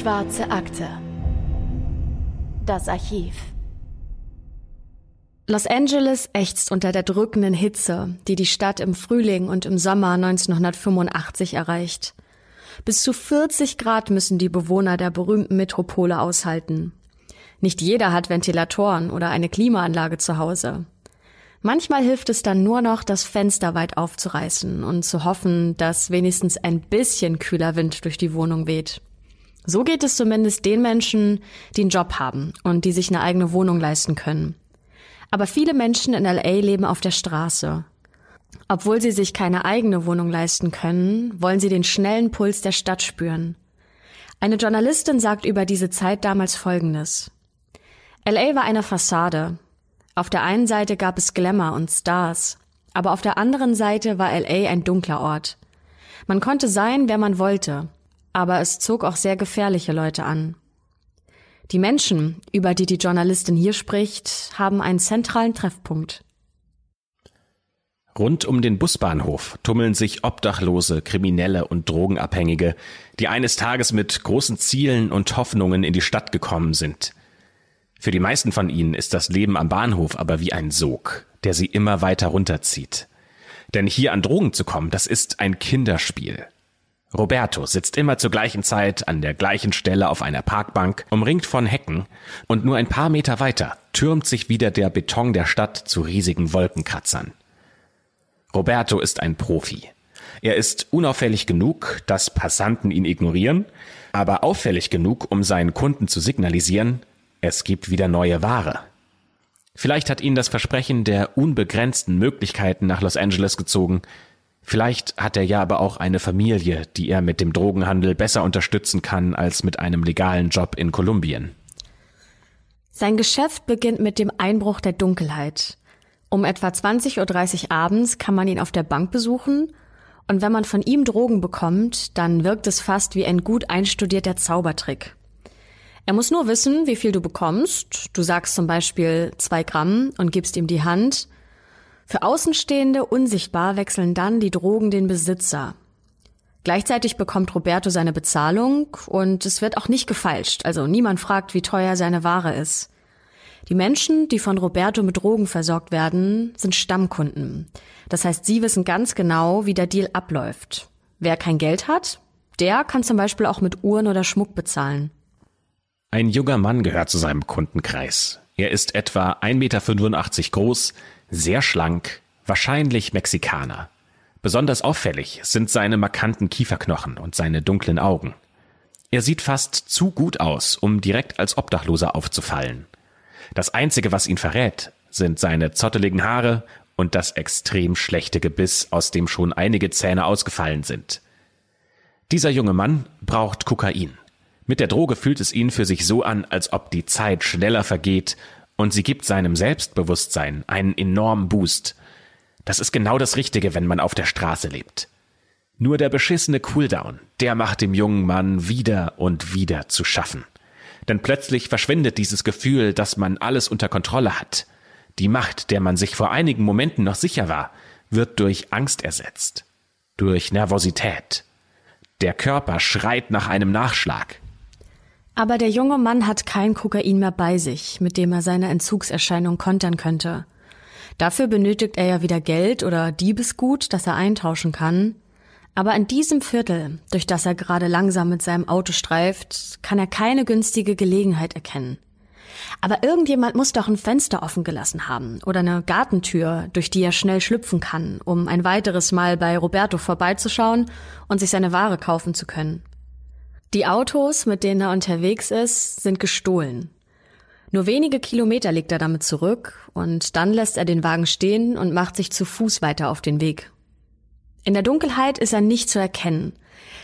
Schwarze Akte. Das Archiv. Los Angeles ächzt unter der drückenden Hitze, die die Stadt im Frühling und im Sommer 1985 erreicht. Bis zu 40 Grad müssen die Bewohner der berühmten Metropole aushalten. Nicht jeder hat Ventilatoren oder eine Klimaanlage zu Hause. Manchmal hilft es dann nur noch, das Fenster weit aufzureißen und zu hoffen, dass wenigstens ein bisschen kühler Wind durch die Wohnung weht. So geht es zumindest den Menschen, die einen Job haben und die sich eine eigene Wohnung leisten können. Aber viele Menschen in LA leben auf der Straße. Obwohl sie sich keine eigene Wohnung leisten können, wollen sie den schnellen Puls der Stadt spüren. Eine Journalistin sagt über diese Zeit damals Folgendes. LA war eine Fassade. Auf der einen Seite gab es Glamour und Stars, aber auf der anderen Seite war LA ein dunkler Ort. Man konnte sein, wer man wollte, aber es zog auch sehr gefährliche Leute an. Die Menschen, über die die Journalistin hier spricht, haben einen zentralen Treffpunkt. Rund um den Busbahnhof tummeln sich Obdachlose, Kriminelle und Drogenabhängige, die eines Tages mit großen Zielen und Hoffnungen in die Stadt gekommen sind. Für die meisten von ihnen ist das Leben am Bahnhof aber wie ein Sog, der sie immer weiter runterzieht. Denn hier an Drogen zu kommen, das ist ein Kinderspiel. Roberto sitzt immer zur gleichen Zeit an der gleichen Stelle auf einer Parkbank, umringt von Hecken, und nur ein paar Meter weiter türmt sich wieder der Beton der Stadt zu riesigen Wolkenkratzern. Roberto ist ein Profi. Er ist unauffällig genug, dass Passanten ihn ignorieren, aber auffällig genug, um seinen Kunden zu signalisieren, es gibt wieder neue Ware. Vielleicht hat ihn das Versprechen der unbegrenzten Möglichkeiten nach Los Angeles gezogen, Vielleicht hat er ja aber auch eine Familie, die er mit dem Drogenhandel besser unterstützen kann als mit einem legalen Job in Kolumbien. Sein Geschäft beginnt mit dem Einbruch der Dunkelheit. Um etwa 20.30 Uhr abends kann man ihn auf der Bank besuchen und wenn man von ihm Drogen bekommt, dann wirkt es fast wie ein gut einstudierter Zaubertrick. Er muss nur wissen, wie viel du bekommst. Du sagst zum Beispiel zwei Gramm und gibst ihm die Hand – für Außenstehende unsichtbar wechseln dann die Drogen den Besitzer. Gleichzeitig bekommt Roberto seine Bezahlung und es wird auch nicht gefalscht, also niemand fragt, wie teuer seine Ware ist. Die Menschen, die von Roberto mit Drogen versorgt werden, sind Stammkunden. Das heißt, sie wissen ganz genau, wie der Deal abläuft. Wer kein Geld hat, der kann zum Beispiel auch mit Uhren oder Schmuck bezahlen. Ein junger Mann gehört zu seinem Kundenkreis. Er ist etwa 1,85 Meter groß, sehr schlank, wahrscheinlich Mexikaner. Besonders auffällig sind seine markanten Kieferknochen und seine dunklen Augen. Er sieht fast zu gut aus, um direkt als Obdachloser aufzufallen. Das Einzige, was ihn verrät, sind seine zotteligen Haare und das extrem schlechte Gebiss, aus dem schon einige Zähne ausgefallen sind. Dieser junge Mann braucht Kokain. Mit der Droge fühlt es ihn für sich so an, als ob die Zeit schneller vergeht und sie gibt seinem Selbstbewusstsein einen enormen Boost. Das ist genau das Richtige, wenn man auf der Straße lebt. Nur der beschissene Cooldown, der macht dem jungen Mann wieder und wieder zu schaffen. Denn plötzlich verschwindet dieses Gefühl, dass man alles unter Kontrolle hat. Die Macht, der man sich vor einigen Momenten noch sicher war, wird durch Angst ersetzt. Durch Nervosität. Der Körper schreit nach einem Nachschlag. Aber der junge Mann hat kein Kokain mehr bei sich, mit dem er seine Entzugserscheinung kontern könnte. Dafür benötigt er ja wieder Geld oder Diebesgut, das er eintauschen kann. Aber in diesem Viertel, durch das er gerade langsam mit seinem Auto streift, kann er keine günstige Gelegenheit erkennen. Aber irgendjemand muss doch ein Fenster offen gelassen haben oder eine Gartentür, durch die er schnell schlüpfen kann, um ein weiteres Mal bei Roberto vorbeizuschauen und sich seine Ware kaufen zu können. Die Autos, mit denen er unterwegs ist, sind gestohlen. Nur wenige Kilometer legt er damit zurück und dann lässt er den Wagen stehen und macht sich zu Fuß weiter auf den Weg. In der Dunkelheit ist er nicht zu erkennen,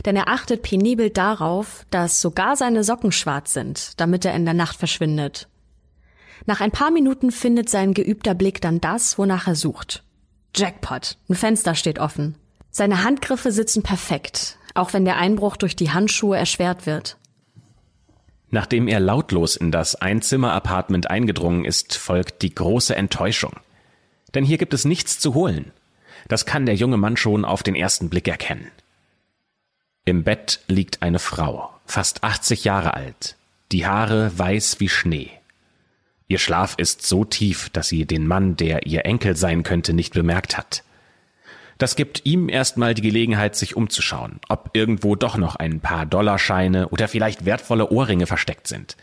denn er achtet penibel darauf, dass sogar seine Socken schwarz sind, damit er in der Nacht verschwindet. Nach ein paar Minuten findet sein geübter Blick dann das, wonach er sucht. Jackpot, ein Fenster steht offen. Seine Handgriffe sitzen perfekt, auch wenn der Einbruch durch die Handschuhe erschwert wird. Nachdem er lautlos in das Einzimmer-Apartment eingedrungen ist, folgt die große Enttäuschung. Denn hier gibt es nichts zu holen. Das kann der junge Mann schon auf den ersten Blick erkennen. Im Bett liegt eine Frau, fast 80 Jahre alt, die Haare weiß wie Schnee. Ihr Schlaf ist so tief, dass sie den Mann, der ihr Enkel sein könnte, nicht bemerkt hat. Das gibt ihm erstmal die Gelegenheit, sich umzuschauen, ob irgendwo doch noch ein paar Dollarscheine oder vielleicht wertvolle Ohrringe versteckt sind.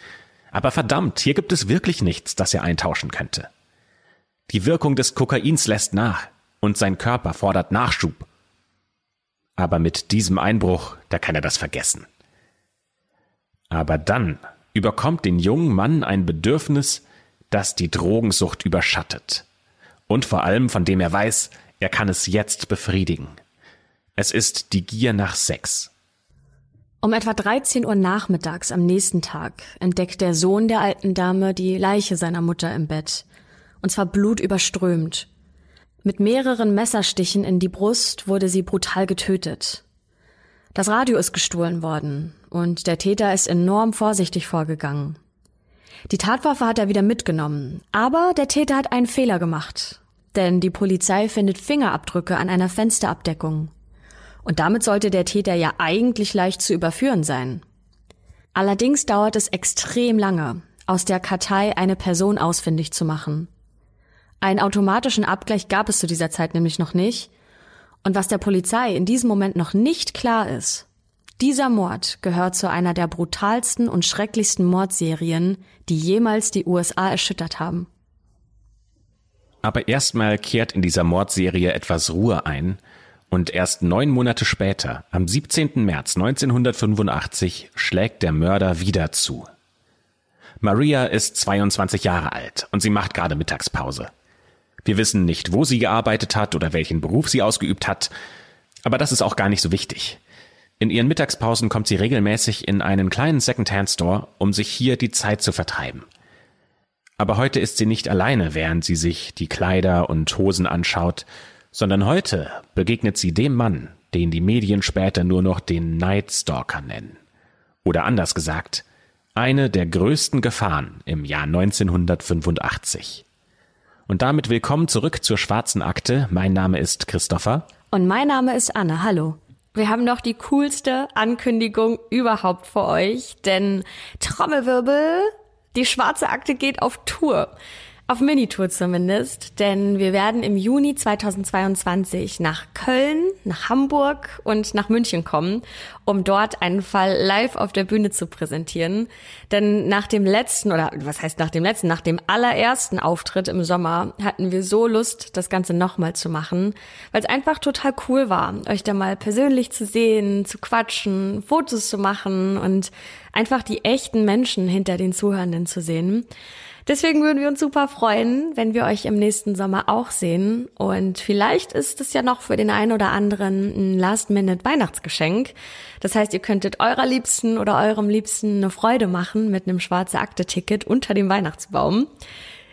Aber verdammt, hier gibt es wirklich nichts, das er eintauschen könnte. Die Wirkung des Kokains lässt nach und sein Körper fordert Nachschub. Aber mit diesem Einbruch, da kann er das vergessen. Aber dann überkommt den jungen Mann ein Bedürfnis, das die Drogensucht überschattet. Und vor allem, von dem er weiß, er kann es jetzt befriedigen. Es ist die Gier nach Sex. Um etwa 13 Uhr nachmittags am nächsten Tag entdeckt der Sohn der alten Dame die Leiche seiner Mutter im Bett. Und zwar blutüberströmt. Mit mehreren Messerstichen in die Brust wurde sie brutal getötet. Das Radio ist gestohlen worden und der Täter ist enorm vorsichtig vorgegangen. Die Tatwaffe hat er wieder mitgenommen, aber der Täter hat einen Fehler gemacht, denn die Polizei findet Fingerabdrücke an einer Fensterabdeckung. Und damit sollte der Täter ja eigentlich leicht zu überführen sein. Allerdings dauert es extrem lange, aus der Kartei eine Person ausfindig zu machen. Einen automatischen Abgleich gab es zu dieser Zeit nämlich noch nicht. Und was der Polizei in diesem Moment noch nicht klar ist, dieser Mord gehört zu einer der brutalsten und schrecklichsten Mordserien, die jemals die USA erschüttert haben. Aber erstmal kehrt in dieser Mordserie etwas Ruhe ein und erst neun Monate später, am 17. März 1985, schlägt der Mörder wieder zu. Maria ist 22 Jahre alt und sie macht gerade Mittagspause. Wir wissen nicht, wo sie gearbeitet hat oder welchen Beruf sie ausgeübt hat, aber das ist auch gar nicht so wichtig. In ihren Mittagspausen kommt sie regelmäßig in einen kleinen Second-Hand-Store, um sich hier die Zeit zu vertreiben. Aber heute ist sie nicht alleine, während sie sich die Kleider und Hosen anschaut, sondern heute begegnet sie dem Mann, den die Medien später nur noch den Night Stalker nennen. Oder anders gesagt, eine der größten Gefahren im Jahr 1985. Und damit willkommen zurück zur schwarzen Akte. Mein Name ist Christopher. Und mein Name ist Anne. Hallo. Wir haben noch die coolste Ankündigung überhaupt für euch, denn Trommelwirbel, die schwarze Akte geht auf Tour. Auf Minitour zumindest, denn wir werden im Juni 2022 nach Köln, nach Hamburg und nach München kommen, um dort einen Fall live auf der Bühne zu präsentieren. Denn nach dem letzten, oder was heißt nach dem letzten, nach dem allerersten Auftritt im Sommer hatten wir so Lust, das Ganze nochmal zu machen, weil es einfach total cool war, euch da mal persönlich zu sehen, zu quatschen, Fotos zu machen und einfach die echten Menschen hinter den Zuhörenden zu sehen. Deswegen würden wir uns super freuen, wenn wir euch im nächsten Sommer auch sehen. Und vielleicht ist es ja noch für den einen oder anderen ein Last-Minute-Weihnachtsgeschenk. Das heißt, ihr könntet eurer Liebsten oder eurem Liebsten eine Freude machen mit einem schwarze Akte-Ticket unter dem Weihnachtsbaum.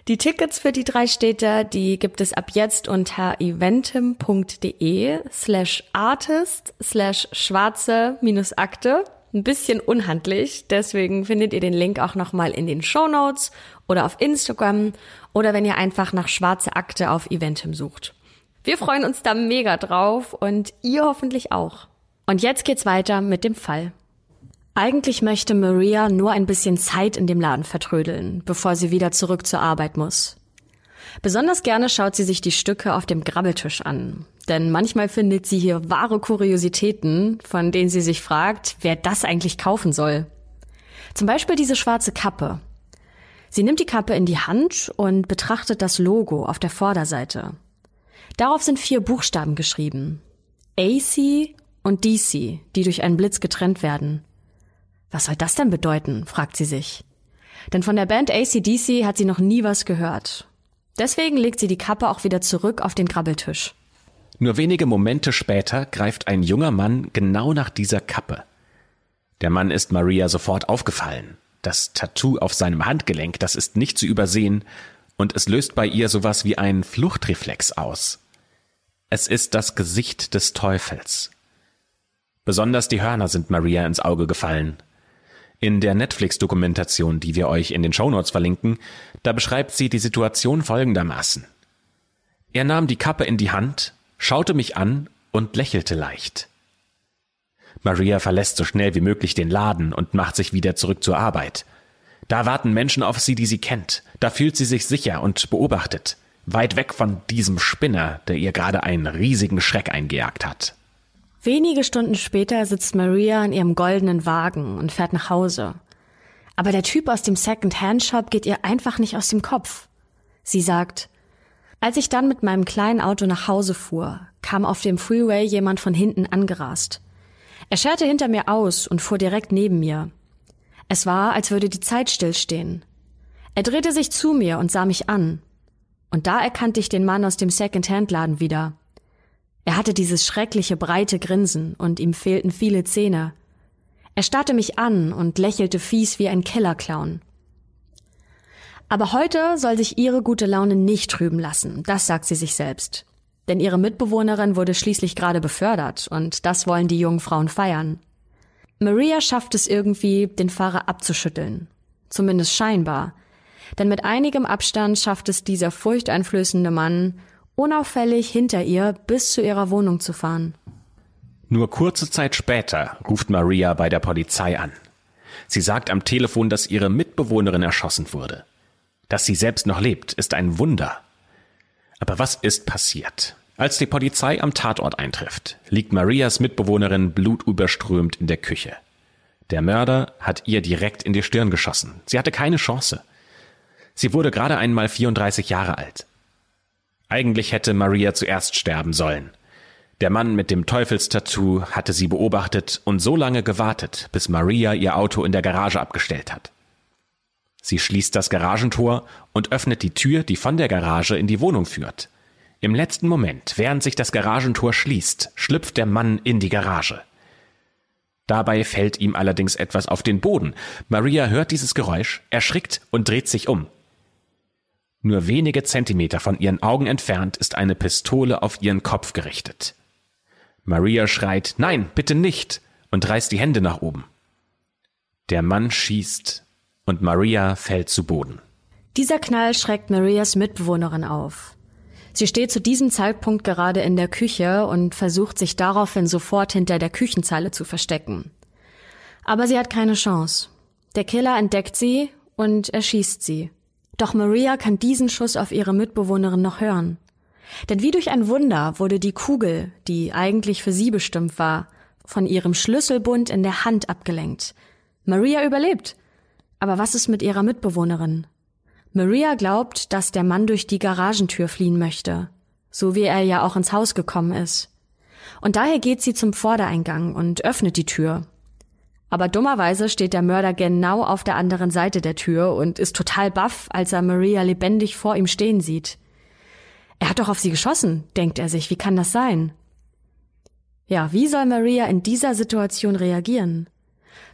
Die Tickets für die drei Städte, die gibt es ab jetzt unter eventim.de slash artist slash schwarze minus Akte ein bisschen unhandlich. Deswegen findet ihr den Link auch nochmal in den Show Notes oder auf Instagram oder wenn ihr einfach nach schwarze Akte auf Eventim sucht. Wir freuen uns da mega drauf und ihr hoffentlich auch. Und jetzt geht's weiter mit dem Fall. Eigentlich möchte Maria nur ein bisschen Zeit in dem Laden vertrödeln, bevor sie wieder zurück zur Arbeit muss. Besonders gerne schaut sie sich die Stücke auf dem Grabbeltisch an. Denn manchmal findet sie hier wahre Kuriositäten, von denen sie sich fragt, wer das eigentlich kaufen soll. Zum Beispiel diese schwarze Kappe. Sie nimmt die Kappe in die Hand und betrachtet das Logo auf der Vorderseite. Darauf sind vier Buchstaben geschrieben. AC und DC, die durch einen Blitz getrennt werden. Was soll das denn bedeuten? fragt sie sich. Denn von der Band ACDC hat sie noch nie was gehört. Deswegen legt sie die Kappe auch wieder zurück auf den Grabbeltisch. Nur wenige Momente später greift ein junger Mann genau nach dieser Kappe. Der Mann ist Maria sofort aufgefallen. Das Tattoo auf seinem Handgelenk, das ist nicht zu übersehen, und es löst bei ihr sowas wie einen Fluchtreflex aus. Es ist das Gesicht des Teufels. Besonders die Hörner sind Maria ins Auge gefallen. In der Netflix-Dokumentation, die wir euch in den Shownotes verlinken, da beschreibt sie die Situation folgendermaßen. Er nahm die Kappe in die Hand, schaute mich an und lächelte leicht. Maria verlässt so schnell wie möglich den Laden und macht sich wieder zurück zur Arbeit. Da warten Menschen auf sie, die sie kennt. Da fühlt sie sich sicher und beobachtet. Weit weg von diesem Spinner, der ihr gerade einen riesigen Schreck eingejagt hat. Wenige Stunden später sitzt Maria in ihrem goldenen Wagen und fährt nach Hause. Aber der Typ aus dem Second-Hand-Shop geht ihr einfach nicht aus dem Kopf. Sie sagt, als ich dann mit meinem kleinen Auto nach Hause fuhr, kam auf dem Freeway jemand von hinten angerast. Er scherte hinter mir aus und fuhr direkt neben mir. Es war, als würde die Zeit stillstehen. Er drehte sich zu mir und sah mich an. Und da erkannte ich den Mann aus dem Second-Hand-Laden wieder. Er hatte dieses schreckliche breite Grinsen und ihm fehlten viele Zähne. Er starrte mich an und lächelte fies wie ein Kellerclown. Aber heute soll sich ihre gute Laune nicht trüben lassen, das sagt sie sich selbst. Denn ihre Mitbewohnerin wurde schließlich gerade befördert und das wollen die jungen Frauen feiern. Maria schafft es irgendwie, den Fahrer abzuschütteln. Zumindest scheinbar. Denn mit einigem Abstand schafft es dieser furchteinflößende Mann, unauffällig hinter ihr bis zu ihrer Wohnung zu fahren. Nur kurze Zeit später ruft Maria bei der Polizei an. Sie sagt am Telefon, dass ihre Mitbewohnerin erschossen wurde. Dass sie selbst noch lebt, ist ein Wunder. Aber was ist passiert? Als die Polizei am Tatort eintrifft, liegt Marias Mitbewohnerin blutüberströmt in der Küche. Der Mörder hat ihr direkt in die Stirn geschossen. Sie hatte keine Chance. Sie wurde gerade einmal 34 Jahre alt. Eigentlich hätte Maria zuerst sterben sollen. Der Mann mit dem Teufelstattoo hatte sie beobachtet und so lange gewartet, bis Maria ihr Auto in der Garage abgestellt hat. Sie schließt das Garagentor und öffnet die Tür, die von der Garage in die Wohnung führt. Im letzten Moment, während sich das Garagentor schließt, schlüpft der Mann in die Garage. Dabei fällt ihm allerdings etwas auf den Boden. Maria hört dieses Geräusch, erschrickt und dreht sich um. Nur wenige Zentimeter von ihren Augen entfernt ist eine Pistole auf ihren Kopf gerichtet. Maria schreit Nein, bitte nicht und reißt die Hände nach oben. Der Mann schießt und Maria fällt zu Boden. Dieser Knall schreckt Marias Mitbewohnerin auf. Sie steht zu diesem Zeitpunkt gerade in der Küche und versucht sich daraufhin sofort hinter der Küchenzeile zu verstecken. Aber sie hat keine Chance. Der Killer entdeckt sie und erschießt sie. Doch Maria kann diesen Schuss auf ihre Mitbewohnerin noch hören. Denn wie durch ein Wunder wurde die Kugel, die eigentlich für sie bestimmt war, von ihrem Schlüsselbund in der Hand abgelenkt. Maria überlebt aber was ist mit ihrer Mitbewohnerin? Maria glaubt, dass der Mann durch die Garagentür fliehen möchte, so wie er ja auch ins Haus gekommen ist. Und daher geht sie zum Vordereingang und öffnet die Tür. Aber dummerweise steht der Mörder genau auf der anderen Seite der Tür und ist total baff, als er Maria lebendig vor ihm stehen sieht. Er hat doch auf sie geschossen, denkt er sich, wie kann das sein? Ja, wie soll Maria in dieser Situation reagieren?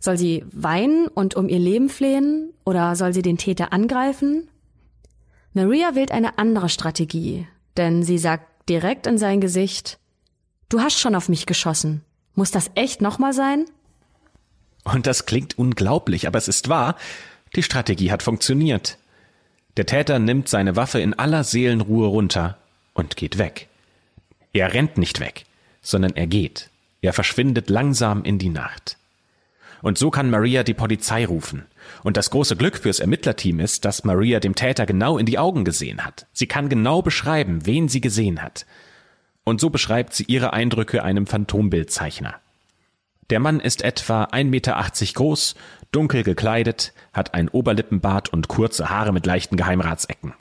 Soll sie weinen und um ihr Leben flehen oder soll sie den Täter angreifen? Maria wählt eine andere Strategie, denn sie sagt direkt in sein Gesicht, Du hast schon auf mich geschossen. Muss das echt nochmal sein? Und das klingt unglaublich, aber es ist wahr. Die Strategie hat funktioniert. Der Täter nimmt seine Waffe in aller Seelenruhe runter und geht weg. Er rennt nicht weg, sondern er geht. Er verschwindet langsam in die Nacht. Und so kann Maria die Polizei rufen. Und das große Glück fürs Ermittlerteam ist, dass Maria dem Täter genau in die Augen gesehen hat. Sie kann genau beschreiben, wen sie gesehen hat. Und so beschreibt sie ihre Eindrücke einem Phantombildzeichner. Der Mann ist etwa 1,80 Meter groß, dunkel gekleidet, hat ein Oberlippenbart und kurze Haare mit leichten Geheimratsecken.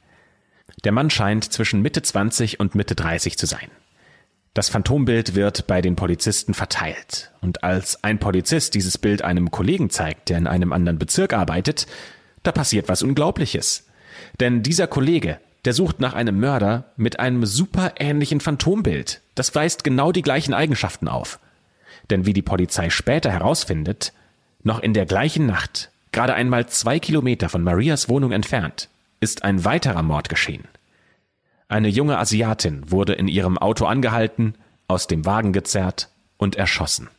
Der Mann scheint zwischen Mitte 20 und Mitte 30 zu sein. Das Phantombild wird bei den Polizisten verteilt. Und als ein Polizist dieses Bild einem Kollegen zeigt, der in einem anderen Bezirk arbeitet, da passiert was Unglaubliches. Denn dieser Kollege, der sucht nach einem Mörder mit einem super ähnlichen Phantombild. Das weist genau die gleichen Eigenschaften auf. Denn wie die Polizei später herausfindet, noch in der gleichen Nacht, gerade einmal zwei Kilometer von Marias Wohnung entfernt, ist ein weiterer Mord geschehen. Eine junge Asiatin wurde in ihrem Auto angehalten, aus dem Wagen gezerrt und erschossen.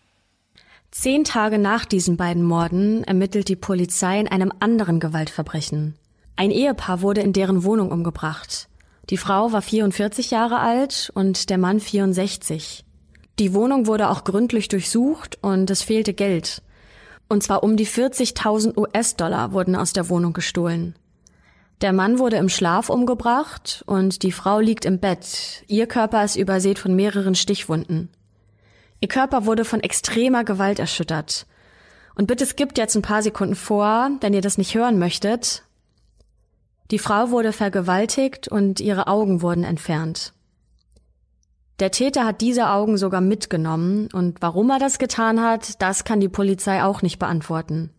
Zehn Tage nach diesen beiden Morden ermittelt die Polizei in einem anderen Gewaltverbrechen. Ein Ehepaar wurde in deren Wohnung umgebracht. Die Frau war 44 Jahre alt und der Mann 64. Die Wohnung wurde auch gründlich durchsucht und es fehlte Geld. Und zwar um die 40.000 US-Dollar wurden aus der Wohnung gestohlen. Der Mann wurde im Schlaf umgebracht und die Frau liegt im Bett. Ihr Körper ist übersät von mehreren Stichwunden. Ihr Körper wurde von extremer Gewalt erschüttert. Und bitte skippt jetzt ein paar Sekunden vor, wenn ihr das nicht hören möchtet. Die Frau wurde vergewaltigt und ihre Augen wurden entfernt. Der Täter hat diese Augen sogar mitgenommen und warum er das getan hat, das kann die Polizei auch nicht beantworten.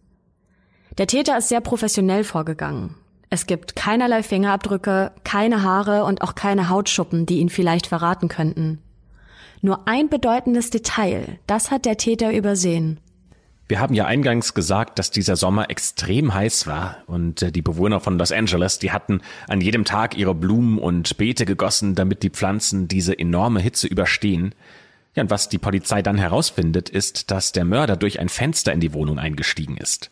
Der Täter ist sehr professionell vorgegangen. Es gibt keinerlei Fingerabdrücke, keine Haare und auch keine Hautschuppen, die ihn vielleicht verraten könnten. Nur ein bedeutendes Detail, das hat der Täter übersehen. Wir haben ja eingangs gesagt, dass dieser Sommer extrem heiß war und äh, die Bewohner von Los Angeles, die hatten an jedem Tag ihre Blumen und Beete gegossen, damit die Pflanzen diese enorme Hitze überstehen. Ja, und was die Polizei dann herausfindet, ist, dass der Mörder durch ein Fenster in die Wohnung eingestiegen ist.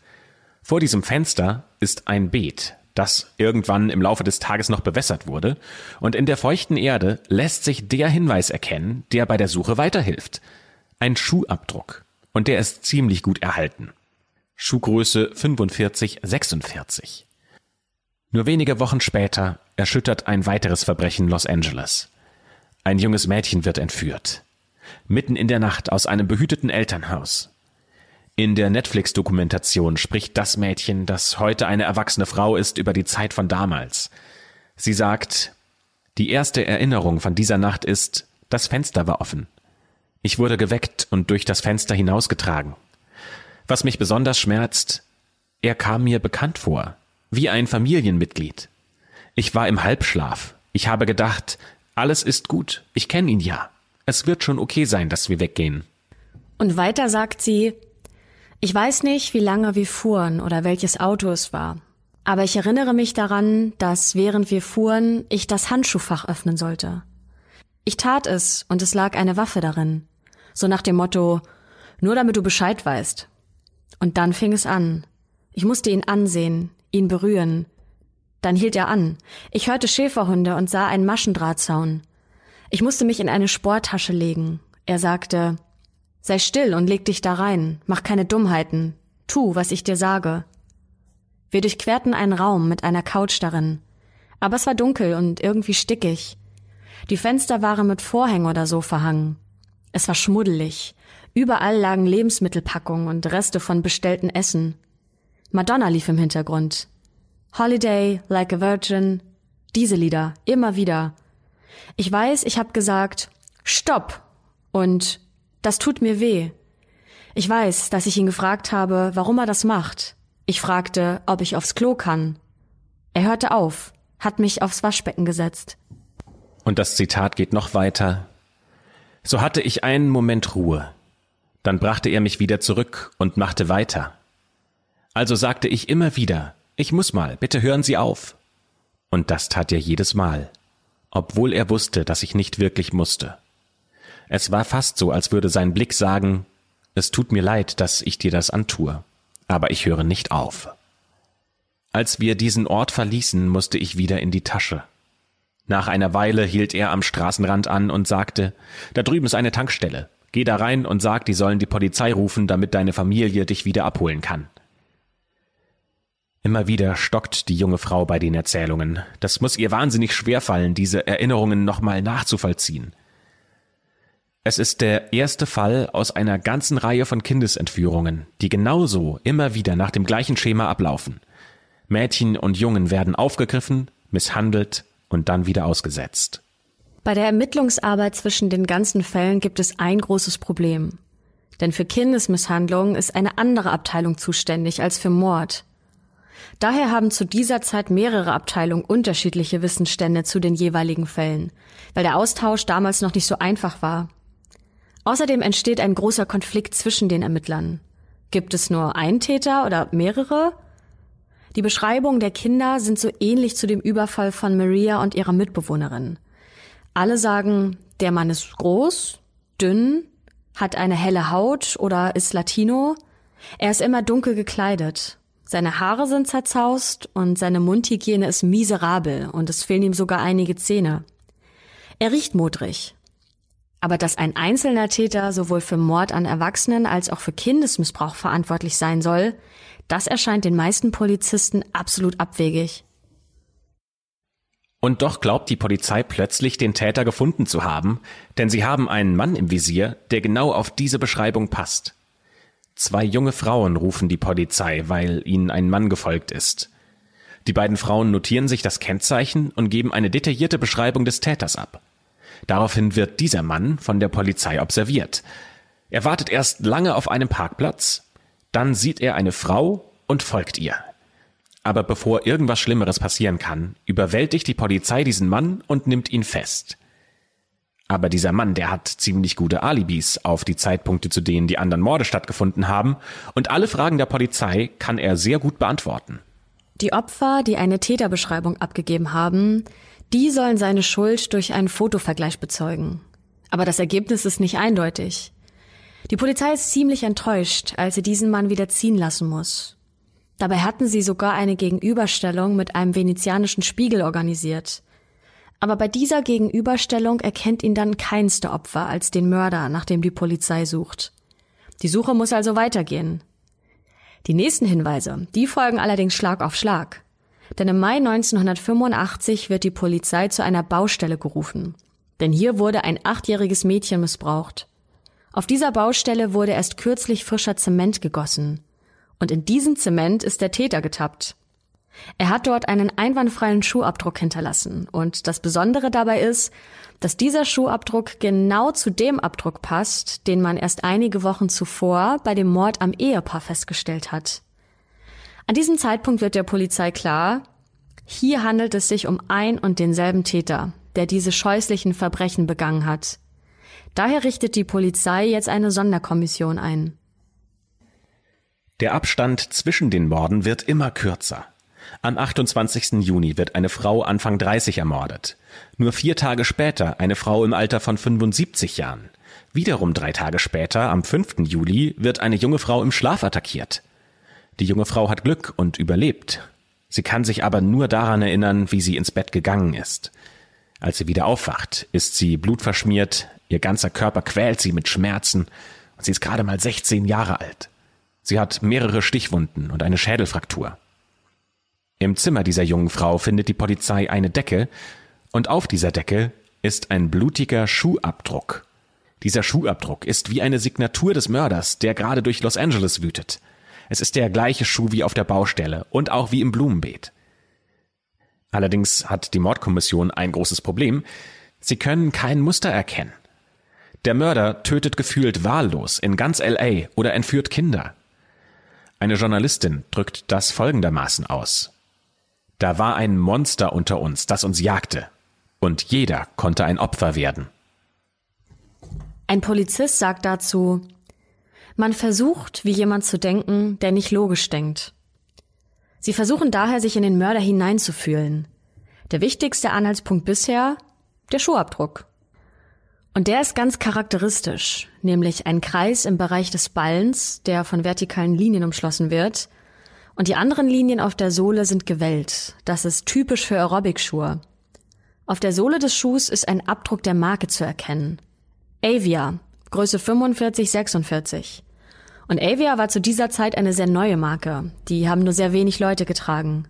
Vor diesem Fenster ist ein Beet, das irgendwann im Laufe des Tages noch bewässert wurde, und in der feuchten Erde lässt sich der Hinweis erkennen, der bei der Suche weiterhilft. Ein Schuhabdruck. Und der ist ziemlich gut erhalten. Schuhgröße 45, 46. Nur wenige Wochen später erschüttert ein weiteres Verbrechen Los Angeles. Ein junges Mädchen wird entführt. Mitten in der Nacht aus einem behüteten Elternhaus. In der Netflix-Dokumentation spricht das Mädchen, das heute eine erwachsene Frau ist, über die Zeit von damals. Sie sagt, die erste Erinnerung von dieser Nacht ist, das Fenster war offen. Ich wurde geweckt und durch das Fenster hinausgetragen. Was mich besonders schmerzt, er kam mir bekannt vor, wie ein Familienmitglied. Ich war im Halbschlaf. Ich habe gedacht, alles ist gut, ich kenne ihn ja. Es wird schon okay sein, dass wir weggehen. Und weiter sagt sie, ich weiß nicht, wie lange wir fuhren oder welches Auto es war. Aber ich erinnere mich daran, dass während wir fuhren, ich das Handschuhfach öffnen sollte. Ich tat es und es lag eine Waffe darin. So nach dem Motto, nur damit du Bescheid weißt. Und dann fing es an. Ich musste ihn ansehen, ihn berühren. Dann hielt er an. Ich hörte Schäferhunde und sah einen Maschendrahtzaun. Ich musste mich in eine Sporttasche legen. Er sagte, Sei still und leg dich da rein, mach keine Dummheiten, tu, was ich dir sage. Wir durchquerten einen Raum mit einer Couch darin. Aber es war dunkel und irgendwie stickig. Die Fenster waren mit Vorhängen oder so verhangen. Es war schmuddelig. Überall lagen Lebensmittelpackungen und Reste von bestellten Essen. Madonna lief im Hintergrund. Holiday, Like a Virgin. Diese Lieder, immer wieder. Ich weiß, ich hab gesagt, Stopp! Und das tut mir weh. Ich weiß, dass ich ihn gefragt habe, warum er das macht. Ich fragte, ob ich aufs Klo kann. Er hörte auf, hat mich aufs Waschbecken gesetzt. Und das Zitat geht noch weiter. So hatte ich einen Moment Ruhe. Dann brachte er mich wieder zurück und machte weiter. Also sagte ich immer wieder, ich muss mal, bitte hören Sie auf. Und das tat er jedes Mal, obwohl er wusste, dass ich nicht wirklich musste. Es war fast so, als würde sein Blick sagen, es tut mir leid, dass ich dir das antue, aber ich höre nicht auf. Als wir diesen Ort verließen, musste ich wieder in die Tasche. Nach einer Weile hielt er am Straßenrand an und sagte, da drüben ist eine Tankstelle. Geh da rein und sag, die sollen die Polizei rufen, damit deine Familie dich wieder abholen kann. Immer wieder stockt die junge Frau bei den Erzählungen. Das muss ihr wahnsinnig schwerfallen, diese Erinnerungen nochmal nachzuvollziehen. Es ist der erste Fall aus einer ganzen Reihe von Kindesentführungen, die genauso immer wieder nach dem gleichen Schema ablaufen. Mädchen und Jungen werden aufgegriffen, misshandelt und dann wieder ausgesetzt. Bei der Ermittlungsarbeit zwischen den ganzen Fällen gibt es ein großes Problem. Denn für Kindesmisshandlung ist eine andere Abteilung zuständig als für Mord. Daher haben zu dieser Zeit mehrere Abteilungen unterschiedliche Wissensstände zu den jeweiligen Fällen, weil der Austausch damals noch nicht so einfach war. Außerdem entsteht ein großer Konflikt zwischen den Ermittlern. Gibt es nur einen Täter oder mehrere? Die Beschreibungen der Kinder sind so ähnlich zu dem Überfall von Maria und ihrer Mitbewohnerin. Alle sagen, der Mann ist groß, dünn, hat eine helle Haut oder ist Latino. Er ist immer dunkel gekleidet. Seine Haare sind zerzaust und seine Mundhygiene ist miserabel und es fehlen ihm sogar einige Zähne. Er riecht modrig. Aber dass ein einzelner Täter sowohl für Mord an Erwachsenen als auch für Kindesmissbrauch verantwortlich sein soll, das erscheint den meisten Polizisten absolut abwegig. Und doch glaubt die Polizei plötzlich, den Täter gefunden zu haben, denn sie haben einen Mann im Visier, der genau auf diese Beschreibung passt. Zwei junge Frauen rufen die Polizei, weil ihnen ein Mann gefolgt ist. Die beiden Frauen notieren sich das Kennzeichen und geben eine detaillierte Beschreibung des Täters ab. Daraufhin wird dieser Mann von der Polizei observiert. Er wartet erst lange auf einem Parkplatz, dann sieht er eine Frau und folgt ihr. Aber bevor irgendwas Schlimmeres passieren kann, überwältigt die Polizei diesen Mann und nimmt ihn fest. Aber dieser Mann, der hat ziemlich gute Alibis auf die Zeitpunkte, zu denen die anderen Morde stattgefunden haben, und alle Fragen der Polizei kann er sehr gut beantworten. Die Opfer, die eine Täterbeschreibung abgegeben haben, die sollen seine Schuld durch einen Fotovergleich bezeugen. Aber das Ergebnis ist nicht eindeutig. Die Polizei ist ziemlich enttäuscht, als sie diesen Mann wieder ziehen lassen muss. Dabei hatten sie sogar eine Gegenüberstellung mit einem venezianischen Spiegel organisiert. Aber bei dieser Gegenüberstellung erkennt ihn dann keins der Opfer als den Mörder, nach dem die Polizei sucht. Die Suche muss also weitergehen. Die nächsten Hinweise, die folgen allerdings Schlag auf Schlag. Denn im Mai 1985 wird die Polizei zu einer Baustelle gerufen. Denn hier wurde ein achtjähriges Mädchen missbraucht. Auf dieser Baustelle wurde erst kürzlich frischer Zement gegossen. Und in diesen Zement ist der Täter getappt. Er hat dort einen einwandfreien Schuhabdruck hinterlassen. Und das Besondere dabei ist, dass dieser Schuhabdruck genau zu dem Abdruck passt, den man erst einige Wochen zuvor bei dem Mord am Ehepaar festgestellt hat. An diesem Zeitpunkt wird der Polizei klar, hier handelt es sich um ein und denselben Täter, der diese scheußlichen Verbrechen begangen hat. Daher richtet die Polizei jetzt eine Sonderkommission ein. Der Abstand zwischen den Morden wird immer kürzer. Am 28. Juni wird eine Frau Anfang 30 ermordet. Nur vier Tage später eine Frau im Alter von 75 Jahren. Wiederum drei Tage später, am 5. Juli, wird eine junge Frau im Schlaf attackiert. Die junge Frau hat Glück und überlebt. Sie kann sich aber nur daran erinnern, wie sie ins Bett gegangen ist. Als sie wieder aufwacht, ist sie blutverschmiert, Ihr ganzer Körper quält sie mit Schmerzen und sie ist gerade mal 16 Jahre alt. Sie hat mehrere Stichwunden und eine Schädelfraktur. Im Zimmer dieser jungen Frau findet die Polizei eine Decke und auf dieser Decke ist ein blutiger Schuhabdruck. Dieser Schuhabdruck ist wie eine Signatur des Mörders, der gerade durch Los Angeles wütet. Es ist der gleiche Schuh wie auf der Baustelle und auch wie im Blumenbeet. Allerdings hat die Mordkommission ein großes Problem. Sie können kein Muster erkennen. Der Mörder tötet gefühlt wahllos in ganz LA oder entführt Kinder. Eine Journalistin drückt das folgendermaßen aus. Da war ein Monster unter uns, das uns jagte. Und jeder konnte ein Opfer werden. Ein Polizist sagt dazu, man versucht, wie jemand zu denken, der nicht logisch denkt. Sie versuchen daher, sich in den Mörder hineinzufühlen. Der wichtigste Anhaltspunkt bisher, der Schuhabdruck. Und der ist ganz charakteristisch, nämlich ein Kreis im Bereich des Ballens, der von vertikalen Linien umschlossen wird. Und die anderen Linien auf der Sohle sind gewellt. Das ist typisch für Aerobic-Schuhe. Auf der Sohle des Schuhs ist ein Abdruck der Marke zu erkennen. Avia, Größe 45, 46. Und Avia war zu dieser Zeit eine sehr neue Marke. Die haben nur sehr wenig Leute getragen.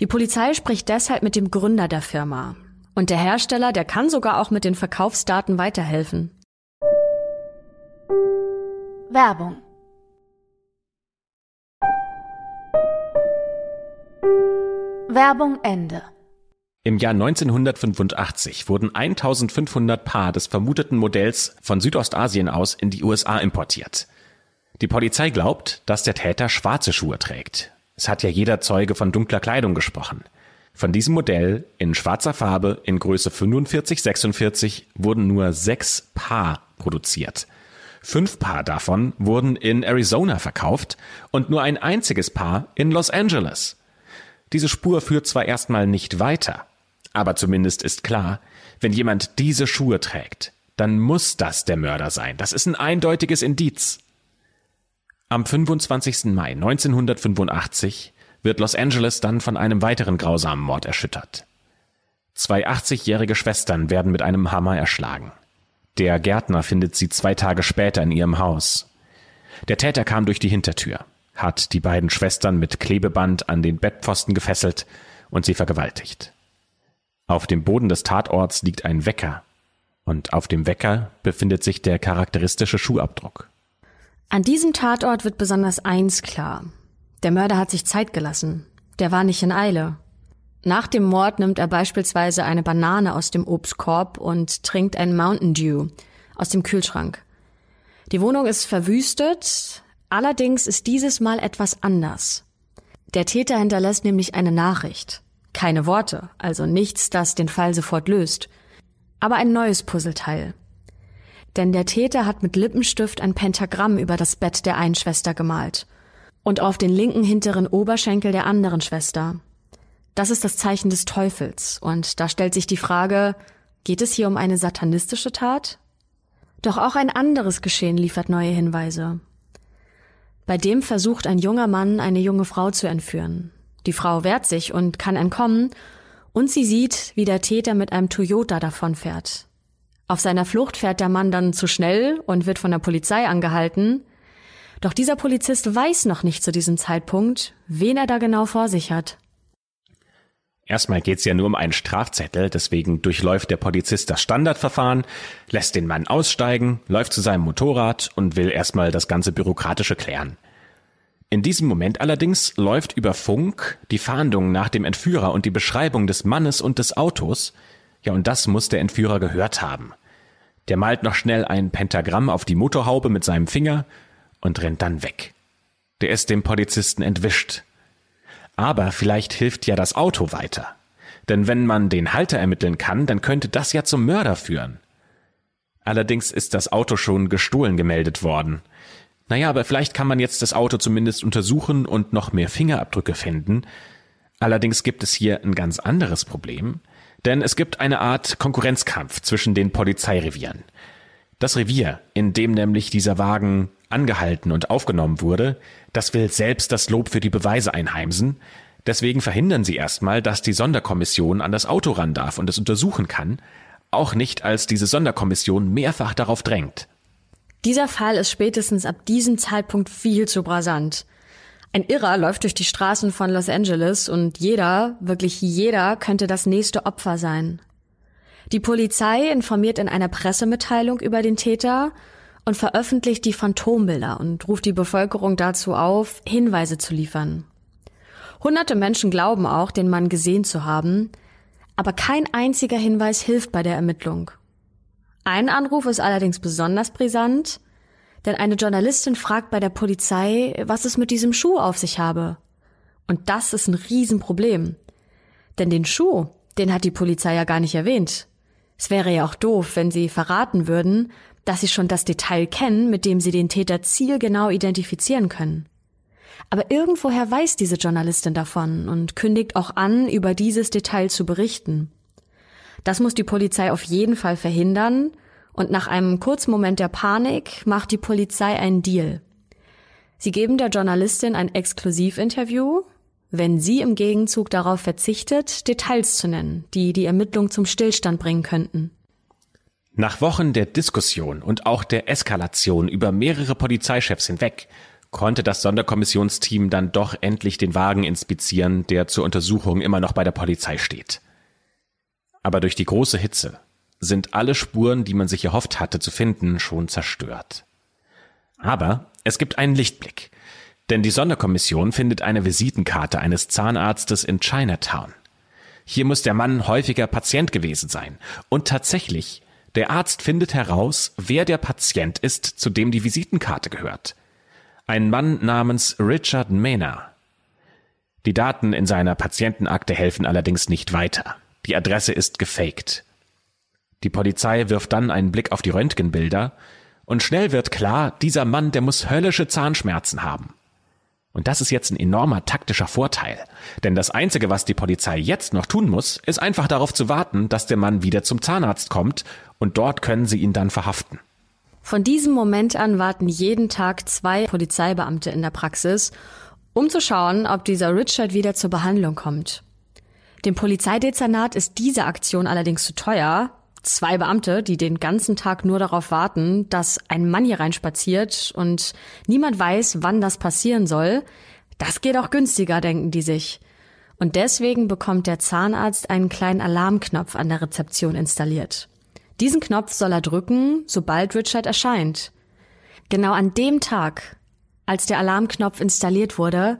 Die Polizei spricht deshalb mit dem Gründer der Firma, und der Hersteller, der kann sogar auch mit den Verkaufsdaten weiterhelfen. Werbung Werbung Ende. Im Jahr 1985 wurden 1500 Paar des vermuteten Modells von Südostasien aus in die USA importiert. Die Polizei glaubt, dass der Täter schwarze Schuhe trägt. Es hat ja jeder Zeuge von dunkler Kleidung gesprochen. Von diesem Modell in schwarzer Farbe in Größe 45-46 wurden nur sechs Paar produziert. Fünf Paar davon wurden in Arizona verkauft und nur ein einziges Paar in Los Angeles. Diese Spur führt zwar erstmal nicht weiter, aber zumindest ist klar, wenn jemand diese Schuhe trägt, dann muss das der Mörder sein. Das ist ein eindeutiges Indiz. Am 25. Mai 1985 wird Los Angeles dann von einem weiteren grausamen Mord erschüttert. Zwei 80-jährige Schwestern werden mit einem Hammer erschlagen. Der Gärtner findet sie zwei Tage später in ihrem Haus. Der Täter kam durch die Hintertür, hat die beiden Schwestern mit Klebeband an den Bettpfosten gefesselt und sie vergewaltigt. Auf dem Boden des Tatorts liegt ein Wecker und auf dem Wecker befindet sich der charakteristische Schuhabdruck. An diesem Tatort wird besonders eins klar. Der Mörder hat sich Zeit gelassen. Der war nicht in Eile. Nach dem Mord nimmt er beispielsweise eine Banane aus dem Obstkorb und trinkt ein Mountain Dew aus dem Kühlschrank. Die Wohnung ist verwüstet, allerdings ist dieses Mal etwas anders. Der Täter hinterlässt nämlich eine Nachricht. Keine Worte, also nichts, das den Fall sofort löst. Aber ein neues Puzzleteil. Denn der Täter hat mit Lippenstift ein Pentagramm über das Bett der einen Schwester gemalt und auf den linken hinteren Oberschenkel der anderen Schwester. Das ist das Zeichen des Teufels, und da stellt sich die Frage, geht es hier um eine satanistische Tat? Doch auch ein anderes Geschehen liefert neue Hinweise. Bei dem versucht ein junger Mann, eine junge Frau zu entführen. Die Frau wehrt sich und kann entkommen, und sie sieht, wie der Täter mit einem Toyota davonfährt. Auf seiner Flucht fährt der Mann dann zu schnell und wird von der Polizei angehalten. Doch dieser Polizist weiß noch nicht zu diesem Zeitpunkt, wen er da genau vor sich hat. Erstmal geht's ja nur um einen Strafzettel, deswegen durchläuft der Polizist das Standardverfahren, lässt den Mann aussteigen, läuft zu seinem Motorrad und will erstmal das ganze Bürokratische klären. In diesem Moment allerdings läuft über Funk die Fahndung nach dem Entführer und die Beschreibung des Mannes und des Autos. Ja, und das muss der Entführer gehört haben. Der malt noch schnell ein Pentagramm auf die Motorhaube mit seinem Finger und rennt dann weg. Der ist dem Polizisten entwischt. Aber vielleicht hilft ja das Auto weiter. Denn wenn man den Halter ermitteln kann, dann könnte das ja zum Mörder führen. Allerdings ist das Auto schon gestohlen gemeldet worden. Naja, aber vielleicht kann man jetzt das Auto zumindest untersuchen und noch mehr Fingerabdrücke finden. Allerdings gibt es hier ein ganz anderes Problem, denn es gibt eine Art Konkurrenzkampf zwischen den Polizeirevieren. Das Revier, in dem nämlich dieser Wagen angehalten und aufgenommen wurde, das will selbst das Lob für die Beweise einheimsen, deswegen verhindern sie erstmal, dass die Sonderkommission an das Auto ran darf und es untersuchen kann, auch nicht als diese Sonderkommission mehrfach darauf drängt. Dieser Fall ist spätestens ab diesem Zeitpunkt viel zu brisant. Ein Irrer läuft durch die Straßen von Los Angeles und jeder, wirklich jeder, könnte das nächste Opfer sein. Die Polizei informiert in einer Pressemitteilung über den Täter und veröffentlicht die Phantombilder und ruft die Bevölkerung dazu auf, Hinweise zu liefern. Hunderte Menschen glauben auch, den Mann gesehen zu haben, aber kein einziger Hinweis hilft bei der Ermittlung. Ein Anruf ist allerdings besonders brisant, denn eine Journalistin fragt bei der Polizei, was es mit diesem Schuh auf sich habe. Und das ist ein Riesenproblem. Denn den Schuh, den hat die Polizei ja gar nicht erwähnt. Es wäre ja auch doof, wenn sie verraten würden, dass sie schon das Detail kennen, mit dem sie den Täter zielgenau identifizieren können. Aber irgendwoher weiß diese Journalistin davon und kündigt auch an, über dieses Detail zu berichten. Das muss die Polizei auf jeden Fall verhindern, und nach einem kurzen Moment der Panik macht die Polizei einen Deal. Sie geben der Journalistin ein Exklusivinterview, wenn sie im Gegenzug darauf verzichtet, Details zu nennen, die die Ermittlung zum Stillstand bringen könnten. Nach Wochen der Diskussion und auch der Eskalation über mehrere Polizeichefs hinweg konnte das Sonderkommissionsteam dann doch endlich den Wagen inspizieren, der zur Untersuchung immer noch bei der Polizei steht. Aber durch die große Hitze sind alle Spuren, die man sich erhofft hatte zu finden, schon zerstört. Aber es gibt einen Lichtblick, denn die Sonderkommission findet eine Visitenkarte eines Zahnarztes in Chinatown. Hier muss der Mann häufiger Patient gewesen sein. Und tatsächlich, der Arzt findet heraus, wer der Patient ist, zu dem die Visitenkarte gehört. Ein Mann namens Richard Mena. Die Daten in seiner Patientenakte helfen allerdings nicht weiter. Die Adresse ist gefaked. Die Polizei wirft dann einen Blick auf die Röntgenbilder und schnell wird klar, dieser Mann, der muss höllische Zahnschmerzen haben. Und das ist jetzt ein enormer taktischer Vorteil. Denn das Einzige, was die Polizei jetzt noch tun muss, ist einfach darauf zu warten, dass der Mann wieder zum Zahnarzt kommt und dort können sie ihn dann verhaften. Von diesem Moment an warten jeden Tag zwei Polizeibeamte in der Praxis, um zu schauen, ob dieser Richard wieder zur Behandlung kommt. Dem Polizeidezernat ist diese Aktion allerdings zu teuer, Zwei Beamte, die den ganzen Tag nur darauf warten, dass ein Mann hier reinspaziert und niemand weiß, wann das passieren soll. Das geht auch günstiger, denken die sich. Und deswegen bekommt der Zahnarzt einen kleinen Alarmknopf an der Rezeption installiert. Diesen Knopf soll er drücken, sobald Richard erscheint. Genau an dem Tag, als der Alarmknopf installiert wurde,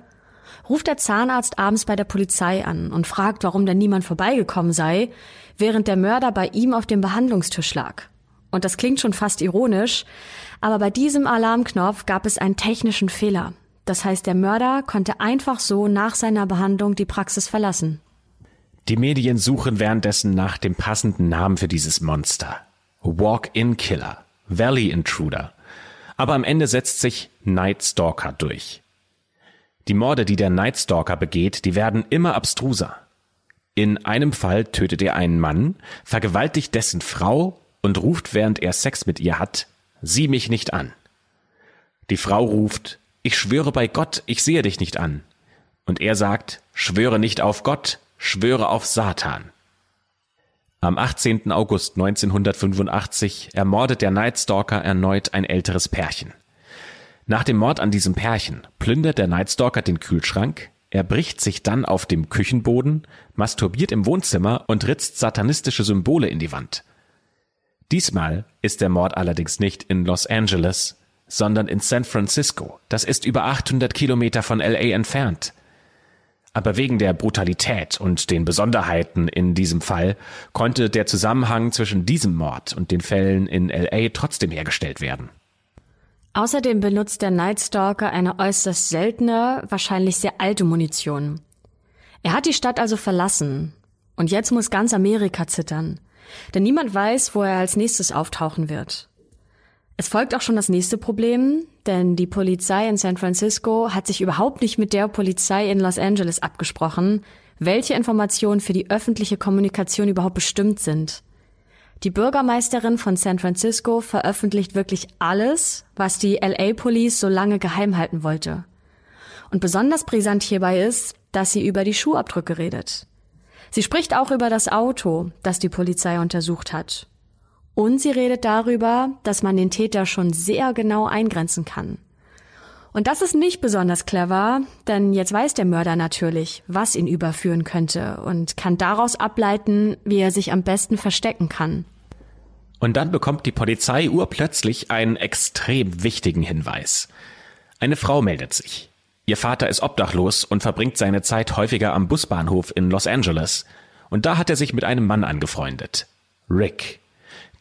ruft der Zahnarzt abends bei der Polizei an und fragt, warum denn niemand vorbeigekommen sei, während der Mörder bei ihm auf dem Behandlungstisch lag. Und das klingt schon fast ironisch, aber bei diesem Alarmknopf gab es einen technischen Fehler. Das heißt, der Mörder konnte einfach so nach seiner Behandlung die Praxis verlassen. Die Medien suchen währenddessen nach dem passenden Namen für dieses Monster. Walk-in-Killer, Valley Intruder. Aber am Ende setzt sich Night Stalker durch. Die Morde, die der Night Stalker begeht, die werden immer abstruser. In einem Fall tötet er einen Mann, vergewaltigt dessen Frau und ruft, während er Sex mit ihr hat, sieh mich nicht an. Die Frau ruft, ich schwöre bei Gott, ich sehe dich nicht an. Und er sagt, schwöre nicht auf Gott, schwöre auf Satan. Am 18. August 1985 ermordet der Night Stalker erneut ein älteres Pärchen. Nach dem Mord an diesem Pärchen plündert der Night Stalker den Kühlschrank, er bricht sich dann auf dem Küchenboden, masturbiert im Wohnzimmer und ritzt satanistische Symbole in die Wand. Diesmal ist der Mord allerdings nicht in Los Angeles, sondern in San Francisco. Das ist über 800 Kilometer von LA entfernt. Aber wegen der Brutalität und den Besonderheiten in diesem Fall konnte der Zusammenhang zwischen diesem Mord und den Fällen in LA trotzdem hergestellt werden. Außerdem benutzt der Night Stalker eine äußerst seltene, wahrscheinlich sehr alte Munition. Er hat die Stadt also verlassen. Und jetzt muss ganz Amerika zittern. Denn niemand weiß, wo er als nächstes auftauchen wird. Es folgt auch schon das nächste Problem, denn die Polizei in San Francisco hat sich überhaupt nicht mit der Polizei in Los Angeles abgesprochen, welche Informationen für die öffentliche Kommunikation überhaupt bestimmt sind. Die Bürgermeisterin von San Francisco veröffentlicht wirklich alles, was die LA Police so lange geheim halten wollte. Und besonders brisant hierbei ist, dass sie über die Schuhabdrücke redet. Sie spricht auch über das Auto, das die Polizei untersucht hat. Und sie redet darüber, dass man den Täter schon sehr genau eingrenzen kann. Und das ist nicht besonders clever, denn jetzt weiß der Mörder natürlich, was ihn überführen könnte und kann daraus ableiten, wie er sich am besten verstecken kann. Und dann bekommt die Polizei urplötzlich einen extrem wichtigen Hinweis. Eine Frau meldet sich. Ihr Vater ist obdachlos und verbringt seine Zeit häufiger am Busbahnhof in Los Angeles. Und da hat er sich mit einem Mann angefreundet. Rick.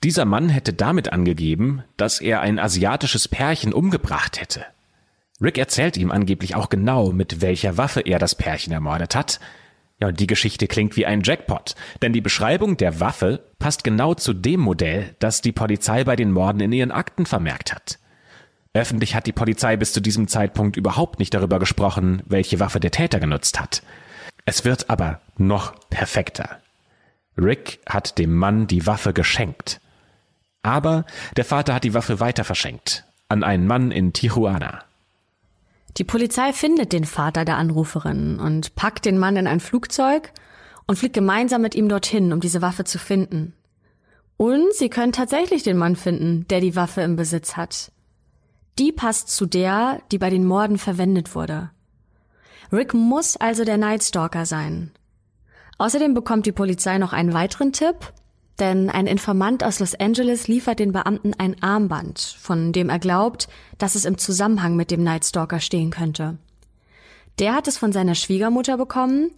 Dieser Mann hätte damit angegeben, dass er ein asiatisches Pärchen umgebracht hätte. Rick erzählt ihm angeblich auch genau, mit welcher Waffe er das Pärchen ermordet hat. Ja, und die Geschichte klingt wie ein Jackpot, denn die Beschreibung der Waffe passt genau zu dem Modell, das die Polizei bei den Morden in ihren Akten vermerkt hat. Öffentlich hat die Polizei bis zu diesem Zeitpunkt überhaupt nicht darüber gesprochen, welche Waffe der Täter genutzt hat. Es wird aber noch perfekter. Rick hat dem Mann die Waffe geschenkt. Aber der Vater hat die Waffe weiter verschenkt an einen Mann in Tijuana. Die Polizei findet den Vater der Anruferin und packt den Mann in ein Flugzeug und fliegt gemeinsam mit ihm dorthin, um diese Waffe zu finden. Und sie können tatsächlich den Mann finden, der die Waffe im Besitz hat. Die passt zu der, die bei den Morden verwendet wurde. Rick muss also der Night Stalker sein. Außerdem bekommt die Polizei noch einen weiteren Tipp, denn ein Informant aus Los Angeles liefert den Beamten ein Armband, von dem er glaubt, dass es im Zusammenhang mit dem Night Stalker stehen könnte. Der hat es von seiner Schwiegermutter bekommen